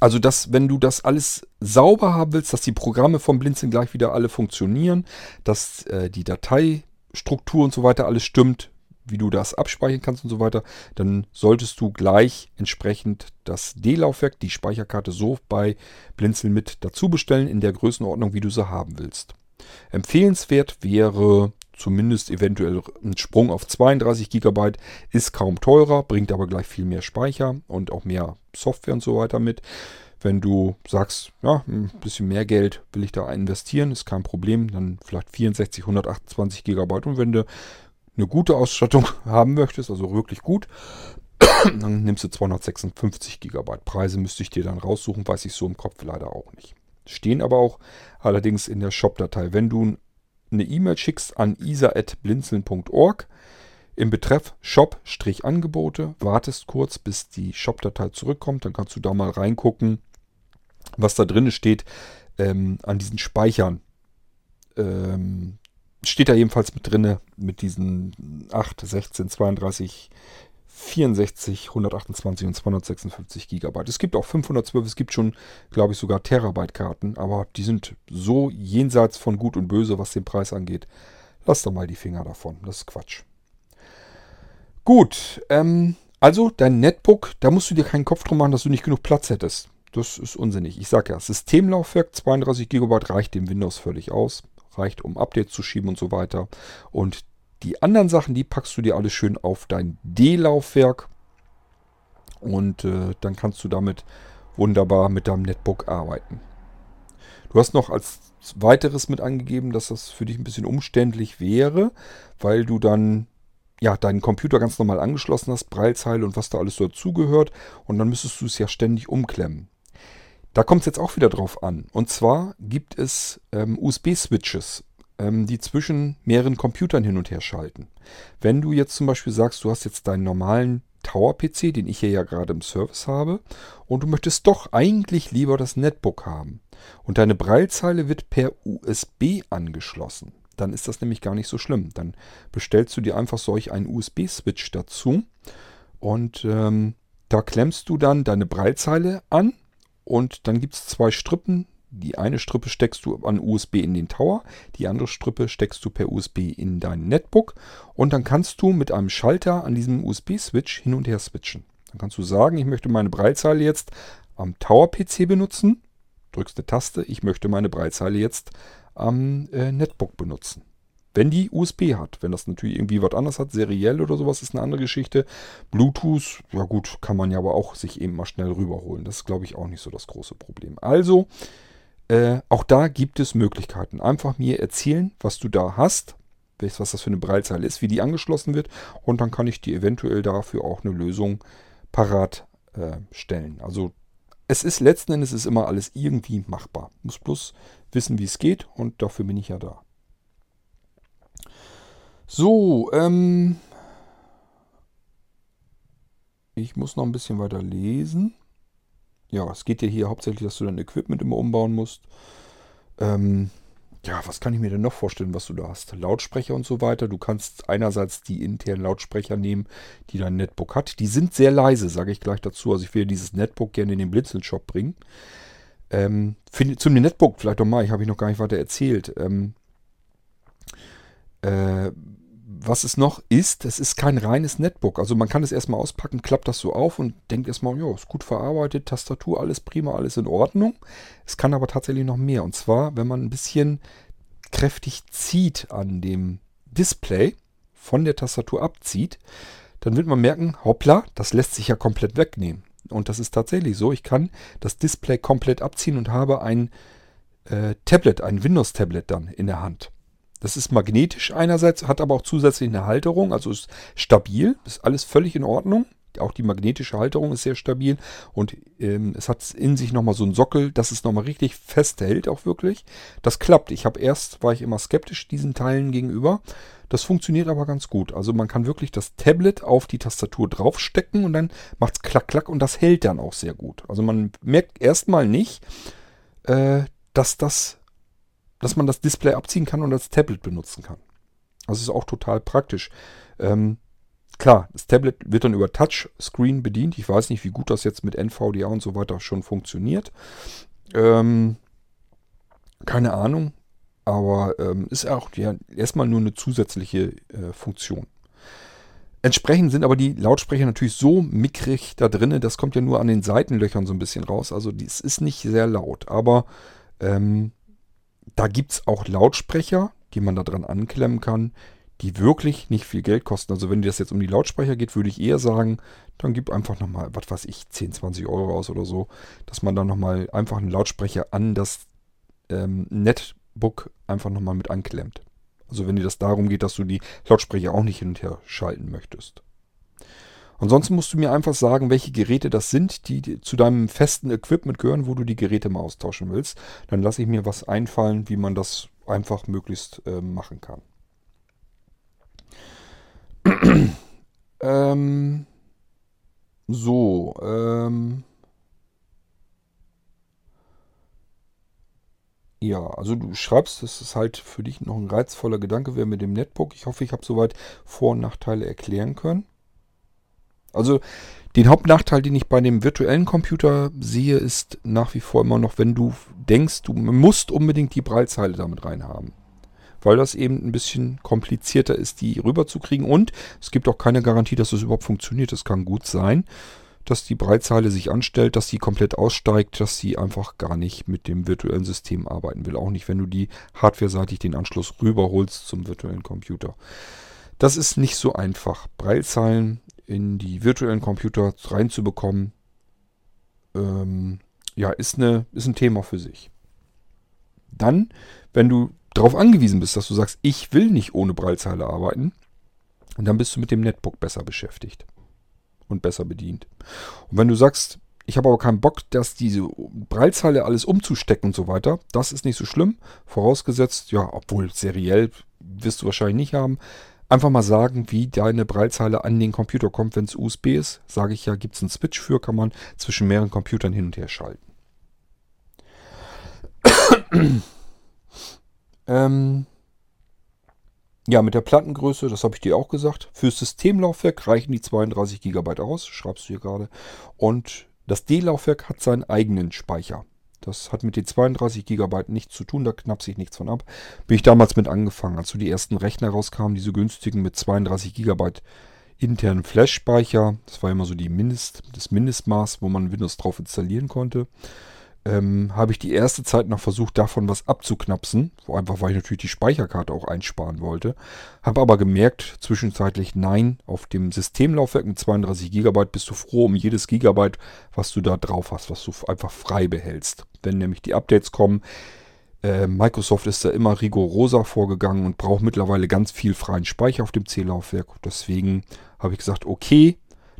also, dass, wenn du das alles sauber haben willst, dass die Programme vom Blinzeln gleich wieder alle funktionieren, dass äh, die Dateistruktur und so weiter alles stimmt, wie du das abspeichern kannst und so weiter, dann solltest du gleich entsprechend das D-Laufwerk, die Speicherkarte so bei Blinzeln mit dazu bestellen, in der Größenordnung, wie du sie haben willst. Empfehlenswert wäre zumindest eventuell ein Sprung auf 32 GB, ist kaum teurer, bringt aber gleich viel mehr Speicher und auch mehr Software und so weiter mit. Wenn du sagst, ja, ein bisschen mehr Geld will ich da investieren, ist kein Problem, dann vielleicht 64, 128 GB. Und wenn du eine gute Ausstattung [LAUGHS] haben möchtest, also wirklich gut, [CLEARS THROAT] dann nimmst du 256 GB. Preise müsste ich dir dann raussuchen, weiß ich so im Kopf leider auch nicht. Stehen aber auch allerdings in der Shop-Datei. Wenn du eine E-Mail schickst an isa.blinzeln.org im Betreff Shop-Angebote, wartest kurz, bis die Shop-Datei zurückkommt, dann kannst du da mal reingucken, was da drin steht ähm, an diesen Speichern. Ähm, steht da jedenfalls mit drin, mit diesen 8, 16, 32 64, 128 und 256 Gigabyte. Es gibt auch 512, es gibt schon, glaube ich, sogar Terabyte-Karten, aber die sind so jenseits von Gut und Böse, was den Preis angeht. Lass doch mal die Finger davon, das ist Quatsch. Gut, ähm, also dein Netbook, da musst du dir keinen Kopf drum machen, dass du nicht genug Platz hättest. Das ist unsinnig. Ich sage ja, Systemlaufwerk 32 GB reicht dem Windows völlig aus. Reicht, um Updates zu schieben und so weiter. Und die anderen Sachen, die packst du dir alles schön auf dein D-Laufwerk. Und äh, dann kannst du damit wunderbar mit deinem Netbook arbeiten. Du hast noch als weiteres mit angegeben, dass das für dich ein bisschen umständlich wäre, weil du dann ja deinen Computer ganz normal angeschlossen hast, Breilzeile und was da alles dazugehört. Und dann müsstest du es ja ständig umklemmen. Da kommt es jetzt auch wieder drauf an. Und zwar gibt es ähm, USB-Switches ähm, die zwischen mehreren Computern hin und her schalten. Wenn du jetzt zum Beispiel sagst, du hast jetzt deinen normalen Tower-PC, den ich hier ja gerade im Service habe, und du möchtest doch eigentlich lieber das Netbook haben. Und deine Braillezeile wird per USB angeschlossen. Dann ist das nämlich gar nicht so schlimm. Dann bestellst du dir einfach solch einen USB-Switch dazu und ähm, da klemmst du dann deine Braillezeile an und dann gibt es zwei Strippen, die eine Strippe steckst du an USB in den Tower, die andere Strippe steckst du per USB in dein Netbook und dann kannst du mit einem Schalter an diesem USB-Switch hin und her switchen. Dann kannst du sagen, ich möchte meine Breitzeile jetzt am Tower-PC benutzen, drückst eine Taste, ich möchte meine Breitzeile jetzt am äh, Netbook benutzen. Wenn die USB hat. Wenn das natürlich irgendwie was anderes hat, seriell oder sowas, ist eine andere Geschichte. Bluetooth, ja gut, kann man ja aber auch sich eben mal schnell rüberholen. Das ist, glaube ich, auch nicht so das große Problem. Also, äh, auch da gibt es Möglichkeiten. Einfach mir erzählen, was du da hast, was das für eine Breitzeile ist, wie die angeschlossen wird und dann kann ich dir eventuell dafür auch eine Lösung parat äh, stellen. Also es ist letzten Endes ist immer alles irgendwie machbar. Muss bloß wissen, wie es geht und dafür bin ich ja da. So, ähm, ich muss noch ein bisschen weiter lesen ja, es geht dir hier hauptsächlich, dass du dein Equipment immer umbauen musst. Ähm, ja, was kann ich mir denn noch vorstellen, was du da hast? Lautsprecher und so weiter. Du kannst einerseits die internen Lautsprecher nehmen, die dein Netbook hat. Die sind sehr leise, sage ich gleich dazu. Also ich will dieses Netbook gerne in den Blinzeln-Shop bringen. Ähm, zum Netbook vielleicht nochmal, ich habe ich noch gar nicht weiter erzählt. Ähm, äh, was es noch ist, es ist kein reines Netbook. Also man kann es erstmal auspacken, klappt das so auf und denkt erstmal, ja, ist gut verarbeitet, Tastatur, alles prima, alles in Ordnung. Es kann aber tatsächlich noch mehr. Und zwar, wenn man ein bisschen kräftig zieht an dem Display, von der Tastatur abzieht, dann wird man merken, hoppla, das lässt sich ja komplett wegnehmen. Und das ist tatsächlich so. Ich kann das Display komplett abziehen und habe ein äh, Tablet, ein Windows-Tablet dann in der Hand. Das ist magnetisch einerseits, hat aber auch zusätzlich eine Halterung, also ist stabil, ist alles völlig in Ordnung. Auch die magnetische Halterung ist sehr stabil und ähm, es hat in sich nochmal so einen Sockel, dass es nochmal richtig festhält, auch wirklich. Das klappt. Ich habe erst, war ich immer skeptisch diesen Teilen gegenüber. Das funktioniert aber ganz gut. Also man kann wirklich das Tablet auf die Tastatur draufstecken und dann macht es klack, klack und das hält dann auch sehr gut. Also man merkt erstmal nicht, äh, dass das, dass man das Display abziehen kann und das Tablet benutzen kann. Das ist auch total praktisch. Ähm, Klar, das Tablet wird dann über Touchscreen bedient. Ich weiß nicht, wie gut das jetzt mit NVDA und so weiter schon funktioniert. Ähm, keine Ahnung, aber ähm, ist auch ja, erstmal nur eine zusätzliche äh, Funktion. Entsprechend sind aber die Lautsprecher natürlich so mickrig da drinnen, das kommt ja nur an den Seitenlöchern so ein bisschen raus. Also es ist nicht sehr laut, aber ähm, da gibt es auch Lautsprecher, die man da dran anklemmen kann, die wirklich nicht viel Geld kosten. Also wenn das jetzt um die Lautsprecher geht, würde ich eher sagen, dann gib einfach nochmal, was weiß ich, 10, 20 Euro aus oder so, dass man dann nochmal einfach einen Lautsprecher an das ähm, Netbook einfach nochmal mit anklemmt. Also wenn dir das darum geht, dass du die Lautsprecher auch nicht hin und her schalten möchtest. Ansonsten musst du mir einfach sagen, welche Geräte das sind, die zu deinem festen Equipment gehören, wo du die Geräte mal austauschen willst. Dann lasse ich mir was einfallen, wie man das einfach möglichst äh, machen kann. [CLEARS THROAT] ähm, so, ähm, ja, also du schreibst, das ist halt für dich noch ein reizvoller Gedanke wäre mit dem Netbook. Ich hoffe, ich habe soweit Vor- und Nachteile erklären können. Also den Hauptnachteil, den ich bei dem virtuellen Computer sehe, ist nach wie vor immer noch, wenn du denkst, du musst unbedingt die Breitzeile damit reinhaben weil das eben ein bisschen komplizierter ist, die rüberzukriegen. Und es gibt auch keine Garantie, dass das überhaupt funktioniert. Es kann gut sein, dass die Breitzeile sich anstellt, dass sie komplett aussteigt, dass sie einfach gar nicht mit dem virtuellen System arbeiten will. Auch nicht, wenn du die hardware-seitig den Anschluss rüberholst zum virtuellen Computer. Das ist nicht so einfach. Breitzeilen in die virtuellen Computer reinzubekommen, ähm, ja, ist, eine, ist ein Thema für sich. Dann, wenn du darauf angewiesen bist, dass du sagst, ich will nicht ohne Breilzeile arbeiten, dann bist du mit dem Netbook besser beschäftigt und besser bedient. Und wenn du sagst, ich habe aber keinen Bock, dass diese Breilzeile alles umzustecken und so weiter, das ist nicht so schlimm. Vorausgesetzt, ja, obwohl seriell wirst du wahrscheinlich nicht haben. Einfach mal sagen, wie deine Breilzeile an den Computer kommt, wenn es USB ist. Sage ich ja, gibt es einen Switch für, kann man zwischen mehreren Computern hin und her schalten. [COUGHS] Ähm, ja, mit der Plattengröße, das habe ich dir auch gesagt. Fürs Systemlaufwerk reichen die 32 GB aus, schreibst du hier gerade. Und das D-Laufwerk hat seinen eigenen Speicher. Das hat mit den 32 GB nichts zu tun, da knappt sich nichts von ab. Bin ich damals mit angefangen, als so die ersten Rechner rauskamen, diese günstigen mit 32 GB internen Flash-Speicher. Das war immer so die Mindest, das Mindestmaß, wo man Windows drauf installieren konnte ähm, habe ich die erste Zeit noch versucht, davon was abzuknapsen. Einfach weil ich natürlich die Speicherkarte auch einsparen wollte. Habe aber gemerkt, zwischenzeitlich nein, auf dem Systemlaufwerk mit 32 GB bist du froh um jedes Gigabyte, was du da drauf hast, was du einfach frei behältst. Wenn nämlich die Updates kommen, äh, Microsoft ist da immer rigoroser vorgegangen und braucht mittlerweile ganz viel freien Speicher auf dem C-Laufwerk. Deswegen habe ich gesagt, okay,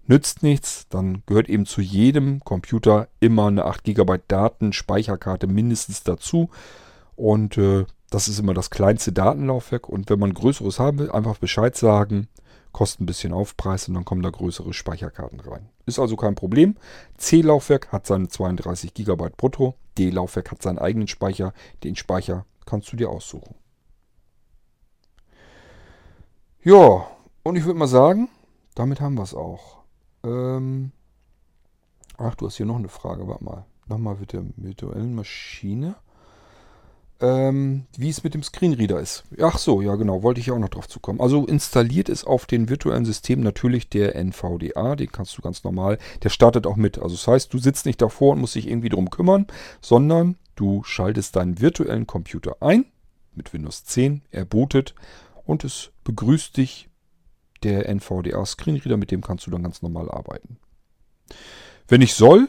Nützt nichts, dann gehört eben zu jedem Computer immer eine 8 GB Datenspeicherkarte mindestens dazu. Und äh, das ist immer das kleinste Datenlaufwerk. Und wenn man größeres haben will, einfach Bescheid sagen, kostet ein bisschen Aufpreis und dann kommen da größere Speicherkarten rein. Ist also kein Problem. C-Laufwerk hat seine 32 GB brutto. D-Laufwerk hat seinen eigenen Speicher. Den Speicher kannst du dir aussuchen. Ja, und ich würde mal sagen, damit haben wir es auch. Ähm Ach, du hast hier noch eine Frage. Warte mal. Nochmal mit der virtuellen Maschine. Ähm, wie es mit dem Screenreader ist. Ach so, ja genau, wollte ich ja auch noch drauf zukommen. Also installiert ist auf den virtuellen Systemen natürlich der NVDA, den kannst du ganz normal, der startet auch mit. Also das heißt, du sitzt nicht davor und musst dich irgendwie drum kümmern, sondern du schaltest deinen virtuellen Computer ein mit Windows 10, er bootet und es begrüßt dich der NVDA Screenreader, mit dem kannst du dann ganz normal arbeiten. Wenn ich soll,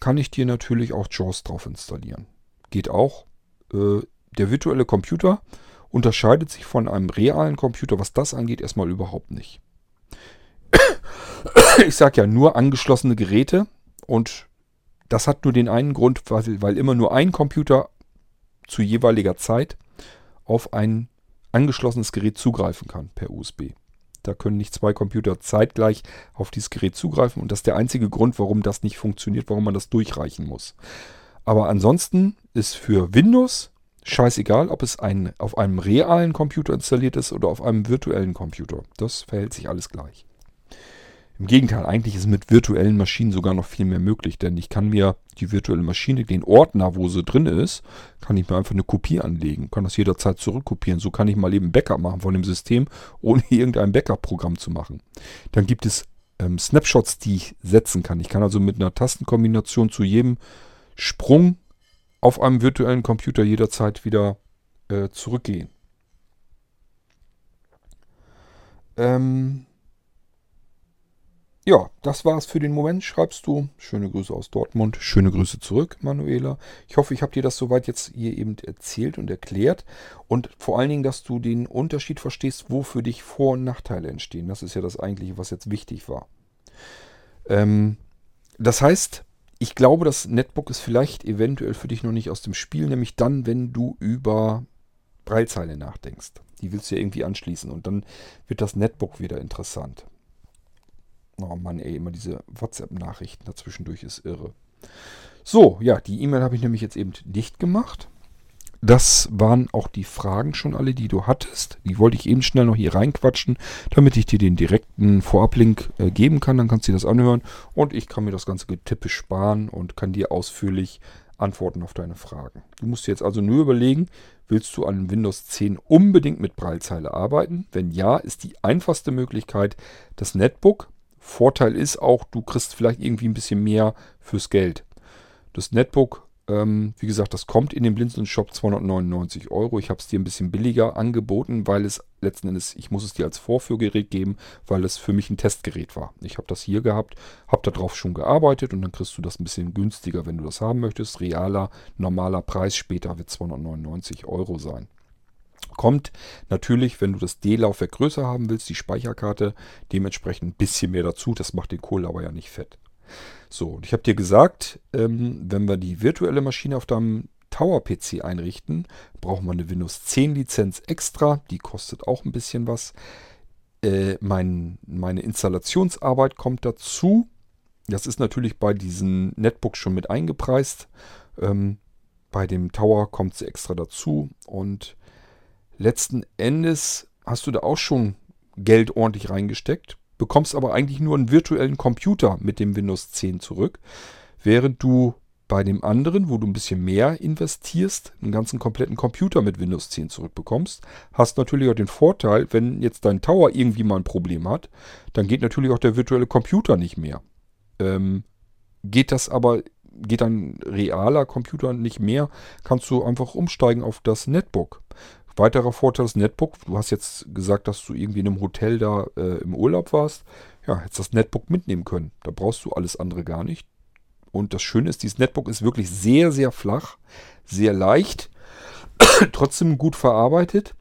kann ich dir natürlich auch JAWS drauf installieren. Geht auch. Äh, der virtuelle Computer unterscheidet sich von einem realen Computer, was das angeht, erstmal überhaupt nicht. [COUGHS] Ich sage ja nur angeschlossene Geräte und das hat nur den einen Grund, weil, weil immer nur ein Computer zu jeweiliger Zeit auf ein angeschlossenes Gerät zugreifen kann per USB. Da können nicht zwei Computer zeitgleich auf dieses Gerät zugreifen und das ist der einzige Grund, warum das nicht funktioniert, warum man das durchreichen muss. Aber ansonsten ist für Windows scheißegal, ob es ein, auf einem realen Computer installiert ist oder auf einem virtuellen Computer. Das verhält sich alles gleich. Im Gegenteil, eigentlich ist mit virtuellen Maschinen sogar noch viel mehr möglich, denn ich kann mir die virtuelle Maschine, den Ordner, wo sie drin ist, kann ich mir einfach eine Kopie anlegen, kann das jederzeit zurückkopieren. So kann ich mal eben Backup machen von dem System, ohne [LAUGHS] irgendein Backup-Programm zu machen. Dann gibt es ähm, Snapshots, die ich setzen kann. Ich kann also mit einer Tastenkombination zu jedem Sprung auf einem virtuellen Computer jederzeit wieder äh, zurückgehen. Ähm, ja, das war's für den Moment, schreibst du. Schöne Grüße aus Dortmund. Schöne Grüße zurück, Manuela. Ich hoffe, ich habe dir das soweit jetzt hier eben erzählt und erklärt. Und vor allen Dingen, dass du den Unterschied verstehst, wo für dich Vor- und Nachteile entstehen. Das ist ja das eigentliche, was jetzt wichtig war. Ähm, das heißt, ich glaube, das Netbook ist vielleicht eventuell für dich noch nicht aus dem Spiel, nämlich dann, wenn du über Breilzeile nachdenkst. Die willst du ja irgendwie anschließen und dann wird das Netbook wieder interessant. Oh Mann, ey, immer diese WhatsApp-Nachrichten dazwischendurch ist irre. So, ja, die E-Mail habe ich nämlich jetzt eben dicht gemacht. Das waren auch die Fragen schon alle, die du hattest. Die wollte ich eben schnell noch hier reinquatschen, damit ich dir den direkten Vorablink äh, geben kann. Dann kannst du dir das anhören und ich kann mir das ganze Getippe sparen und kann dir ausführlich antworten auf deine Fragen. Du musst dir jetzt also nur überlegen, willst du an Windows 10 unbedingt mit Braillezeile arbeiten? Wenn ja, ist die einfachste Möglichkeit das Netbook Vorteil ist auch, du kriegst vielleicht irgendwie ein bisschen mehr fürs Geld. Das Netbook, ähm, wie gesagt, das kommt in den Blinzeln Shop 299 Euro. Ich habe es dir ein bisschen billiger angeboten, weil es letzten Endes, ich muss es dir als Vorführgerät geben, weil es für mich ein Testgerät war. Ich habe das hier gehabt, habe darauf schon gearbeitet und dann kriegst du das ein bisschen günstiger, wenn du das haben möchtest. Realer, normaler Preis später wird 299 Euro sein. Kommt natürlich, wenn du das D-Laufwerk größer haben willst, die Speicherkarte dementsprechend ein bisschen mehr dazu. Das macht den Kohl aber ja nicht fett. So, ich habe dir gesagt, ähm, wenn wir die virtuelle Maschine auf deinem Tower-PC einrichten, brauchen wir eine Windows 10 Lizenz extra. Die kostet auch ein bisschen was. Äh, mein, meine Installationsarbeit kommt dazu. Das ist natürlich bei diesen Netbooks schon mit eingepreist. Ähm, bei dem Tower kommt sie extra dazu. Und letzten Endes hast du da auch schon Geld ordentlich reingesteckt, bekommst aber eigentlich nur einen virtuellen Computer mit dem Windows 10 zurück, während du bei dem anderen, wo du ein bisschen mehr investierst, einen ganzen kompletten Computer mit Windows 10 zurückbekommst. Hast natürlich auch den Vorteil, wenn jetzt dein Tower irgendwie mal ein Problem hat, dann geht natürlich auch der virtuelle Computer nicht mehr. Ähm, geht das aber, geht ein realer Computer nicht mehr, kannst du einfach umsteigen auf das Netbook. Weiterer Vorteil des Netbook, du hast jetzt gesagt, dass du irgendwie in einem Hotel da äh, im Urlaub warst. Ja, hättest das Netbook mitnehmen können. Da brauchst du alles andere gar nicht. Und das Schöne ist, dieses Netbook ist wirklich sehr, sehr flach, sehr leicht, [COUGHS] trotzdem gut verarbeitet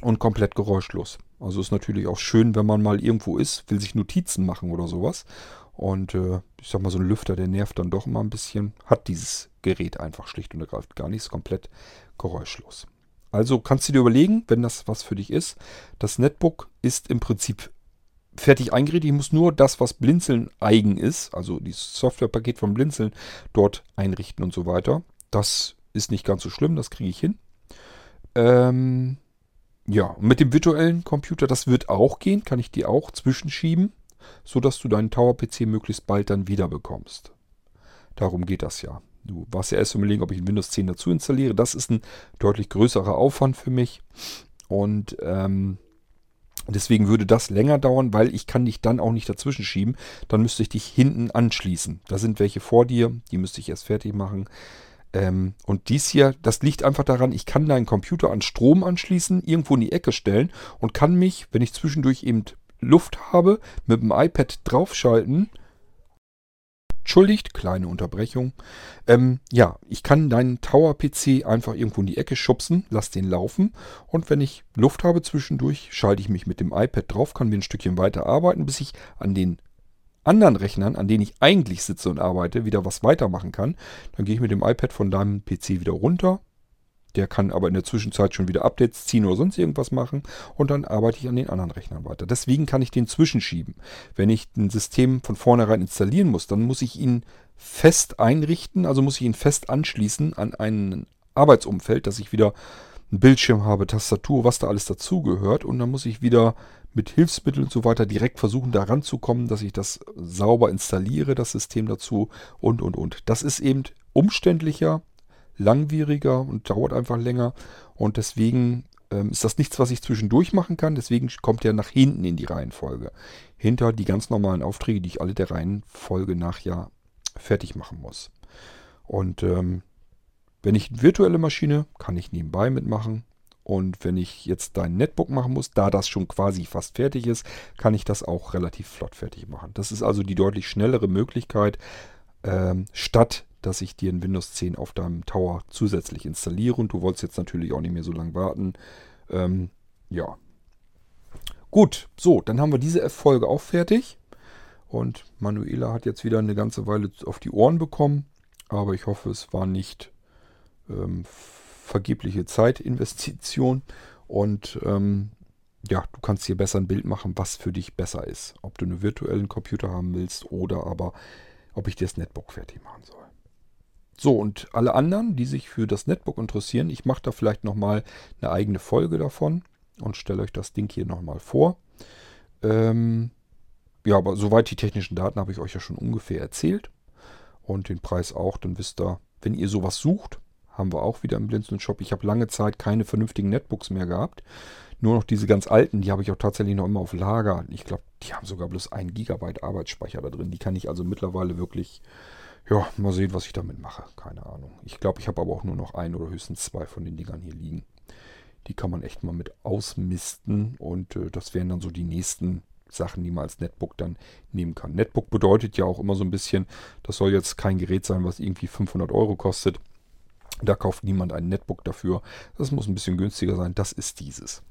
und komplett geräuschlos. Also ist natürlich auch schön, wenn man mal irgendwo ist, will sich Notizen machen oder sowas. Und äh, ich sag mal, so ein Lüfter, der nervt dann doch immer ein bisschen. Hat dieses Gerät einfach schlicht und ergreifend gar nicht. Ist komplett geräuschlos. Also kannst du dir überlegen, wenn das was für dich ist. Das Netbook ist im Prinzip fertig eingerichtet. Ich muss nur das, was Blinzeln eigen ist, also das Softwarepaket von Blinzeln, dort einrichten und so weiter. Das ist nicht ganz so schlimm, das kriege ich hin. Ähm, ja, mit dem virtuellen Computer, das wird auch gehen, kann ich dir auch zwischenschieben, sodass du deinen Tower-PC möglichst bald dann wieder bekommst. Darum geht das ja. Du warst ja erst überlegen, ob ich ein Windows 10 dazu installiere. Das ist ein deutlich größerer Aufwand für mich. Und ähm, deswegen würde das länger dauern, weil ich kann dich dann auch nicht dazwischen schieben. Dann müsste ich dich hinten anschließen. Da sind welche vor dir, die müsste ich erst fertig machen. Ähm, und dies hier, das liegt einfach daran, ich kann deinen Computer an Strom anschließen, irgendwo in die Ecke stellen und kann mich, wenn ich zwischendurch eben Luft habe, mit dem iPad draufschalten entschuldigt, kleine Unterbrechung. Ähm, ja, ich kann deinen Tower-PC einfach irgendwo in die Ecke schubsen, lass den laufen und wenn ich Luft habe zwischendurch, schalte ich mich mit dem iPad drauf, kann mir ein Stückchen weiter arbeiten, bis ich an den anderen Rechnern, an denen ich eigentlich sitze und arbeite, wieder was weitermachen kann. Dann gehe ich mit dem iPad von deinem PC wieder runter, der kann aber in der Zwischenzeit schon wieder Updates ziehen oder sonst irgendwas machen und dann arbeite ich an den anderen Rechnern weiter. Deswegen kann ich den zwischenschieben. Wenn ich ein System von vornherein installieren muss, dann muss ich ihn fest einrichten, also muss ich ihn fest anschließen an ein Arbeitsumfeld, dass ich wieder einen Bildschirm habe, Tastatur, was da alles dazugehört und dann muss ich wieder mit Hilfsmitteln und so weiter direkt versuchen, da ranzukommen, dass ich das sauber installiere, das System dazu und und und. Das ist eben umständlicher, langwieriger und dauert einfach länger. Und deswegen ähm, ist das nichts, was ich zwischendurch machen kann. Deswegen kommt er nach hinten in die Reihenfolge. Hinter die ganz normalen Aufträge, die ich alle der Reihenfolge nach ja fertig machen muss. Und ähm, wenn ich eine virtuelle Maschine, kann ich nebenbei mitmachen. Und wenn ich jetzt dein Netbook machen muss, da das schon quasi fast fertig ist, kann ich das auch relativ flott fertig machen. Das ist also die deutlich schnellere Möglichkeit, ähm, statt dass ich dir ein Windows 10 auf deinem Tower zusätzlich installiere. Und du wolltest jetzt natürlich auch nicht mehr so lange warten. Ähm, ja. Gut, so, dann haben wir diese F-Folge auch fertig. Und Manuela hat jetzt wieder eine ganze Weile auf die Ohren bekommen. Aber ich hoffe, es war nicht ähm, vergebliche Zeitinvestition. Und ähm, ja, du kannst hier besser ein Bild machen, was für dich besser ist. Ob du einen virtuellen Computer haben willst oder aber ob ich dir das Netbook fertig machen soll. So, und alle anderen, die sich für das Netbook interessieren, ich mache da vielleicht nochmal eine eigene Folge davon und stelle euch das Ding hier nochmal vor. Ähm, ja, aber soweit die technischen Daten habe ich euch ja schon ungefähr erzählt. Und den Preis auch, dann wisst ihr, wenn ihr sowas sucht, haben wir auch wieder im Blinzeln Shop. Ich habe lange Zeit keine vernünftigen Netbooks mehr gehabt. Nur noch diese ganz alten, die habe ich auch tatsächlich noch immer auf Lager. Ich glaube, die haben sogar bloß 1 GB Arbeitsspeicher da drin. Die kann ich also mittlerweile wirklich ja, mal sehen, was ich damit mache. Keine Ahnung. Ich glaube, ich habe aber auch nur noch ein oder höchstens zwei von den Dingern hier liegen. Die kann man echt mal mit ausmisten und äh, das wären dann so die nächsten Sachen, die man als Netbook dann nehmen kann. Netbook bedeutet ja auch immer so ein bisschen, das soll jetzt kein Gerät sein, was irgendwie 500 Euro kostet. Da kauft niemand ein Netbook dafür. Das muss ein bisschen günstiger sein. Das ist dieses.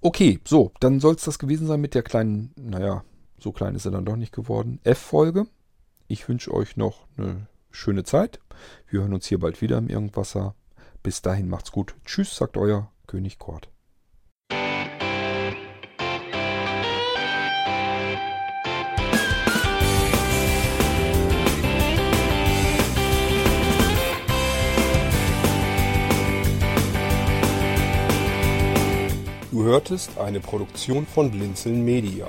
Okay, so, dann soll es das gewesen sein mit der kleinen, naja, so klein ist er dann doch nicht geworden, F-Folge. Ich wünsche euch noch eine schöne Zeit. Wir hören uns hier bald wieder im Irgendwasser. Bis dahin macht's gut. Tschüss, sagt euer König Kort. Du hörtest eine Produktion von Blinzeln Media.